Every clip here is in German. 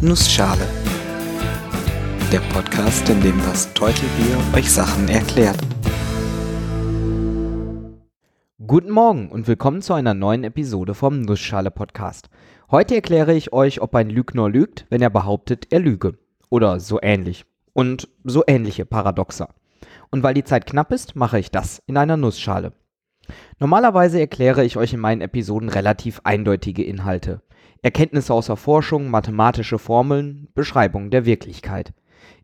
Nussschale. Der Podcast, in dem das Teutelbier euch Sachen erklärt. Guten Morgen und willkommen zu einer neuen Episode vom Nussschale Podcast. Heute erkläre ich euch, ob ein Lügner lügt, wenn er behauptet, er lüge. Oder so ähnlich. Und so ähnliche Paradoxa. Und weil die Zeit knapp ist, mache ich das in einer Nussschale. Normalerweise erkläre ich euch in meinen Episoden relativ eindeutige Inhalte. Erkenntnisse aus der Forschung, mathematische Formeln, Beschreibung der Wirklichkeit.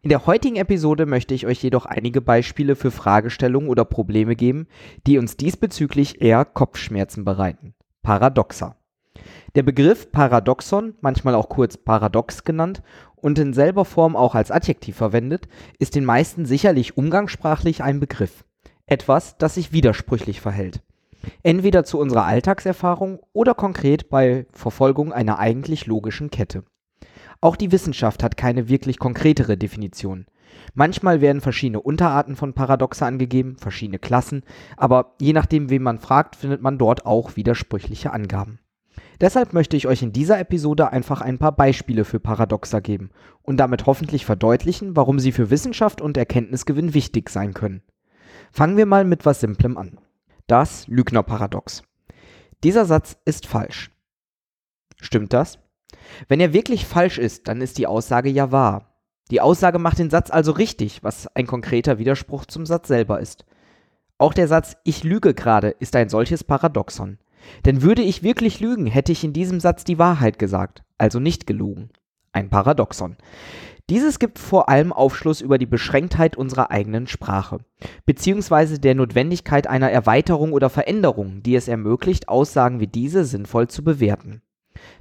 In der heutigen Episode möchte ich euch jedoch einige Beispiele für Fragestellungen oder Probleme geben, die uns diesbezüglich eher Kopfschmerzen bereiten. Paradoxa. Der Begriff Paradoxon, manchmal auch kurz Paradox genannt und in selber Form auch als Adjektiv verwendet, ist den meisten sicherlich umgangssprachlich ein Begriff. Etwas, das sich widersprüchlich verhält. Entweder zu unserer Alltagserfahrung oder konkret bei Verfolgung einer eigentlich logischen Kette. Auch die Wissenschaft hat keine wirklich konkretere Definition. Manchmal werden verschiedene Unterarten von Paradoxe angegeben, verschiedene Klassen, aber je nachdem, wen man fragt, findet man dort auch widersprüchliche Angaben. Deshalb möchte ich euch in dieser Episode einfach ein paar Beispiele für Paradoxa geben und damit hoffentlich verdeutlichen, warum sie für Wissenschaft und Erkenntnisgewinn wichtig sein können. Fangen wir mal mit was Simplem an. Das Lügnerparadox. Dieser Satz ist falsch. Stimmt das? Wenn er wirklich falsch ist, dann ist die Aussage ja wahr. Die Aussage macht den Satz also richtig, was ein konkreter Widerspruch zum Satz selber ist. Auch der Satz Ich lüge gerade ist ein solches Paradoxon. Denn würde ich wirklich lügen, hätte ich in diesem Satz die Wahrheit gesagt, also nicht gelogen. Ein Paradoxon. Dieses gibt vor allem Aufschluss über die Beschränktheit unserer eigenen Sprache, beziehungsweise der Notwendigkeit einer Erweiterung oder Veränderung, die es ermöglicht, Aussagen wie diese sinnvoll zu bewerten.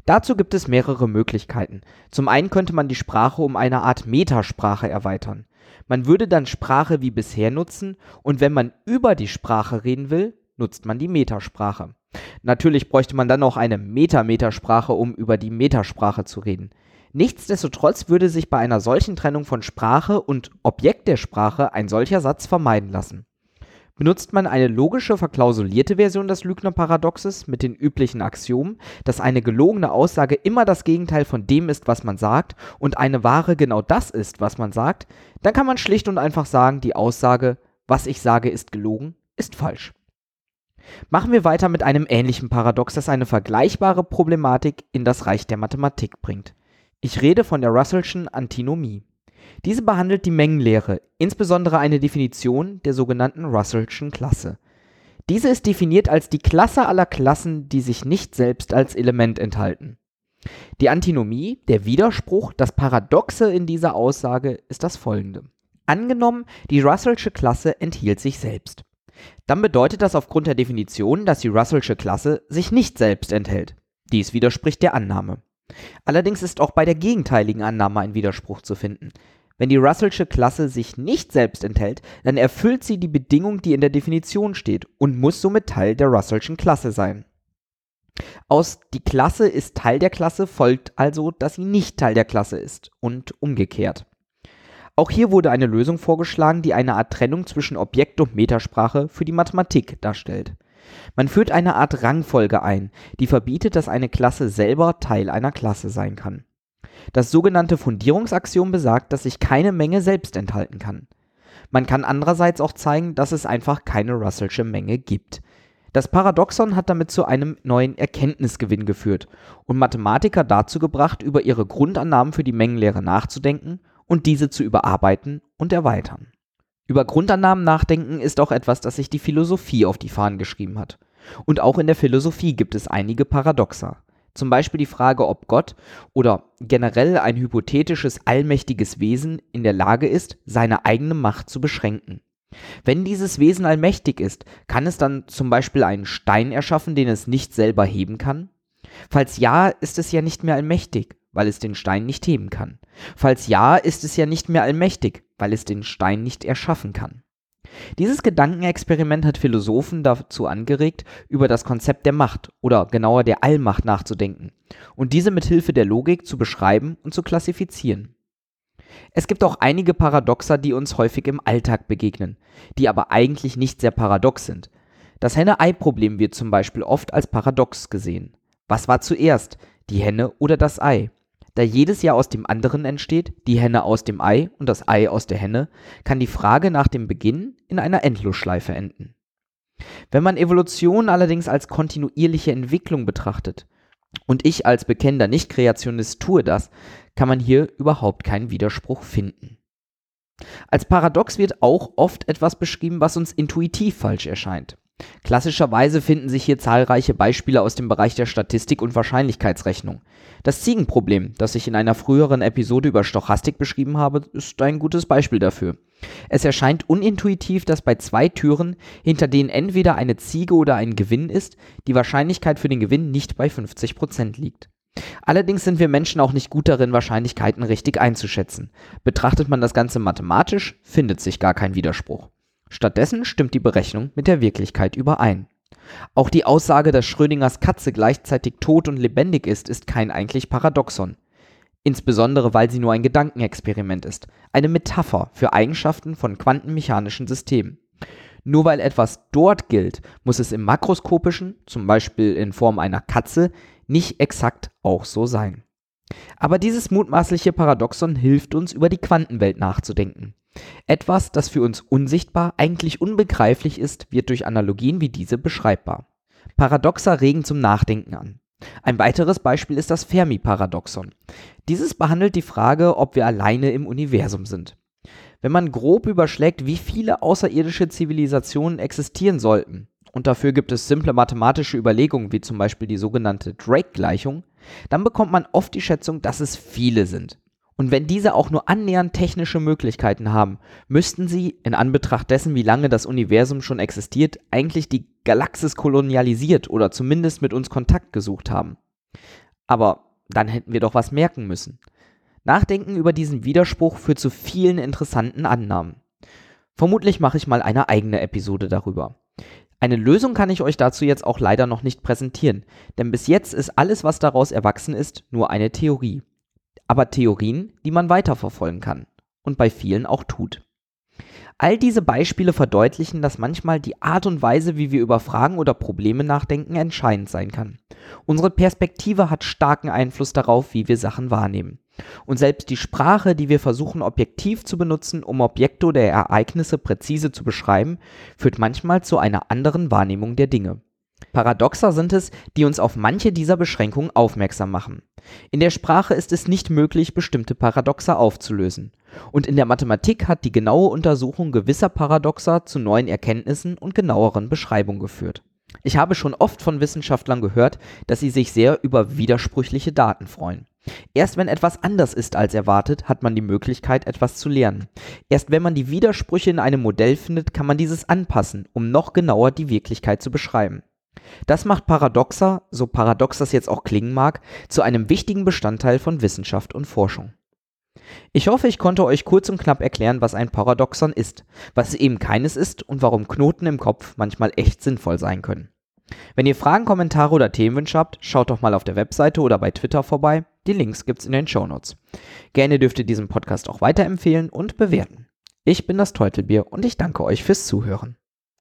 Dazu gibt es mehrere Möglichkeiten. Zum einen könnte man die Sprache um eine Art Metasprache erweitern. Man würde dann Sprache wie bisher nutzen und wenn man über die Sprache reden will, nutzt man die Metasprache. Natürlich bräuchte man dann noch eine Metametasprache, um über die Metasprache zu reden. Nichtsdestotrotz würde sich bei einer solchen Trennung von Sprache und Objekt der Sprache ein solcher Satz vermeiden lassen. Benutzt man eine logische verklausulierte Version des Lügner-Paradoxes mit den üblichen Axiomen, dass eine gelogene Aussage immer das Gegenteil von dem ist, was man sagt, und eine wahre genau das ist, was man sagt, dann kann man schlicht und einfach sagen, die Aussage, was ich sage, ist gelogen, ist falsch. Machen wir weiter mit einem ähnlichen Paradox, das eine vergleichbare Problematik in das Reich der Mathematik bringt. Ich rede von der Russellschen Antinomie. Diese behandelt die Mengenlehre, insbesondere eine Definition der sogenannten Russellschen Klasse. Diese ist definiert als die Klasse aller Klassen, die sich nicht selbst als Element enthalten. Die Antinomie, der Widerspruch, das Paradoxe in dieser Aussage ist das folgende. Angenommen, die Russellsche Klasse enthielt sich selbst. Dann bedeutet das aufgrund der Definition, dass die Russellsche Klasse sich nicht selbst enthält. Dies widerspricht der Annahme. Allerdings ist auch bei der gegenteiligen Annahme ein Widerspruch zu finden. Wenn die Russellsche Klasse sich nicht selbst enthält, dann erfüllt sie die Bedingung, die in der Definition steht und muss somit Teil der Russellschen Klasse sein. Aus die Klasse ist Teil der Klasse folgt also, dass sie nicht Teil der Klasse ist und umgekehrt. Auch hier wurde eine Lösung vorgeschlagen, die eine Art Trennung zwischen Objekt und Metasprache für die Mathematik darstellt. Man führt eine Art Rangfolge ein, die verbietet, dass eine Klasse selber Teil einer Klasse sein kann. Das sogenannte Fundierungsaxiom besagt, dass sich keine Menge selbst enthalten kann. Man kann andererseits auch zeigen, dass es einfach keine Russellsche Menge gibt. Das Paradoxon hat damit zu einem neuen Erkenntnisgewinn geführt und Mathematiker dazu gebracht, über ihre Grundannahmen für die Mengenlehre nachzudenken und diese zu überarbeiten und erweitern. Über Grundannahmen nachdenken ist auch etwas, das sich die Philosophie auf die Fahnen geschrieben hat. Und auch in der Philosophie gibt es einige Paradoxa. Zum Beispiel die Frage, ob Gott oder generell ein hypothetisches allmächtiges Wesen in der Lage ist, seine eigene Macht zu beschränken. Wenn dieses Wesen allmächtig ist, kann es dann zum Beispiel einen Stein erschaffen, den es nicht selber heben kann? Falls ja, ist es ja nicht mehr allmächtig, weil es den Stein nicht heben kann. Falls ja, ist es ja nicht mehr allmächtig, weil es den Stein nicht erschaffen kann. Dieses Gedankenexperiment hat Philosophen dazu angeregt, über das Konzept der Macht oder genauer der Allmacht nachzudenken und diese mit Hilfe der Logik zu beschreiben und zu klassifizieren. Es gibt auch einige Paradoxa, die uns häufig im Alltag begegnen, die aber eigentlich nicht sehr paradox sind. Das Henne-Ei-Problem wird zum Beispiel oft als paradox gesehen. Was war zuerst, die Henne oder das Ei? Da jedes Jahr aus dem anderen entsteht, die Henne aus dem Ei und das Ei aus der Henne, kann die Frage nach dem Beginn in einer Endlosschleife enden. Wenn man Evolution allerdings als kontinuierliche Entwicklung betrachtet, und ich als bekennender Nicht-Kreationist tue das, kann man hier überhaupt keinen Widerspruch finden. Als Paradox wird auch oft etwas beschrieben, was uns intuitiv falsch erscheint. Klassischerweise finden sich hier zahlreiche Beispiele aus dem Bereich der Statistik und Wahrscheinlichkeitsrechnung. Das Ziegenproblem, das ich in einer früheren Episode über Stochastik beschrieben habe, ist ein gutes Beispiel dafür. Es erscheint unintuitiv, dass bei zwei Türen, hinter denen entweder eine Ziege oder ein Gewinn ist, die Wahrscheinlichkeit für den Gewinn nicht bei 50% liegt. Allerdings sind wir Menschen auch nicht gut darin, Wahrscheinlichkeiten richtig einzuschätzen. Betrachtet man das Ganze mathematisch, findet sich gar kein Widerspruch. Stattdessen stimmt die Berechnung mit der Wirklichkeit überein. Auch die Aussage, dass Schrödingers Katze gleichzeitig tot und lebendig ist, ist kein eigentlich Paradoxon. Insbesondere weil sie nur ein Gedankenexperiment ist, eine Metapher für Eigenschaften von quantenmechanischen Systemen. Nur weil etwas dort gilt, muss es im makroskopischen, zum Beispiel in Form einer Katze, nicht exakt auch so sein. Aber dieses mutmaßliche Paradoxon hilft uns, über die Quantenwelt nachzudenken. Etwas, das für uns unsichtbar, eigentlich unbegreiflich ist, wird durch Analogien wie diese beschreibbar. Paradoxa regen zum Nachdenken an. Ein weiteres Beispiel ist das Fermi-Paradoxon. Dieses behandelt die Frage, ob wir alleine im Universum sind. Wenn man grob überschlägt, wie viele außerirdische Zivilisationen existieren sollten, und dafür gibt es simple mathematische Überlegungen, wie zum Beispiel die sogenannte Drake-Gleichung, dann bekommt man oft die Schätzung, dass es viele sind. Und wenn diese auch nur annähernd technische Möglichkeiten haben, müssten sie, in Anbetracht dessen, wie lange das Universum schon existiert, eigentlich die Galaxis kolonialisiert oder zumindest mit uns Kontakt gesucht haben. Aber dann hätten wir doch was merken müssen. Nachdenken über diesen Widerspruch führt zu vielen interessanten Annahmen. Vermutlich mache ich mal eine eigene Episode darüber. Eine Lösung kann ich euch dazu jetzt auch leider noch nicht präsentieren, denn bis jetzt ist alles, was daraus erwachsen ist, nur eine Theorie aber Theorien, die man weiterverfolgen kann und bei vielen auch tut. All diese Beispiele verdeutlichen, dass manchmal die Art und Weise, wie wir über Fragen oder Probleme nachdenken, entscheidend sein kann. Unsere Perspektive hat starken Einfluss darauf, wie wir Sachen wahrnehmen. Und selbst die Sprache, die wir versuchen objektiv zu benutzen, um Objekte oder Ereignisse präzise zu beschreiben, führt manchmal zu einer anderen Wahrnehmung der Dinge. Paradoxa sind es, die uns auf manche dieser Beschränkungen aufmerksam machen. In der Sprache ist es nicht möglich, bestimmte Paradoxa aufzulösen. Und in der Mathematik hat die genaue Untersuchung gewisser Paradoxa zu neuen Erkenntnissen und genaueren Beschreibungen geführt. Ich habe schon oft von Wissenschaftlern gehört, dass sie sich sehr über widersprüchliche Daten freuen. Erst wenn etwas anders ist als erwartet, hat man die Möglichkeit, etwas zu lernen. Erst wenn man die Widersprüche in einem Modell findet, kann man dieses anpassen, um noch genauer die Wirklichkeit zu beschreiben. Das macht Paradoxa, so paradox das jetzt auch klingen mag, zu einem wichtigen Bestandteil von Wissenschaft und Forschung. Ich hoffe, ich konnte euch kurz und knapp erklären, was ein Paradoxon ist, was eben keines ist und warum Knoten im Kopf manchmal echt sinnvoll sein können. Wenn ihr Fragen, Kommentare oder Themenwünsche habt, schaut doch mal auf der Webseite oder bei Twitter vorbei. Die Links gibt's in den Shownotes. Gerne dürft ihr diesen Podcast auch weiterempfehlen und bewerten. Ich bin das Teutelbier und ich danke euch fürs Zuhören.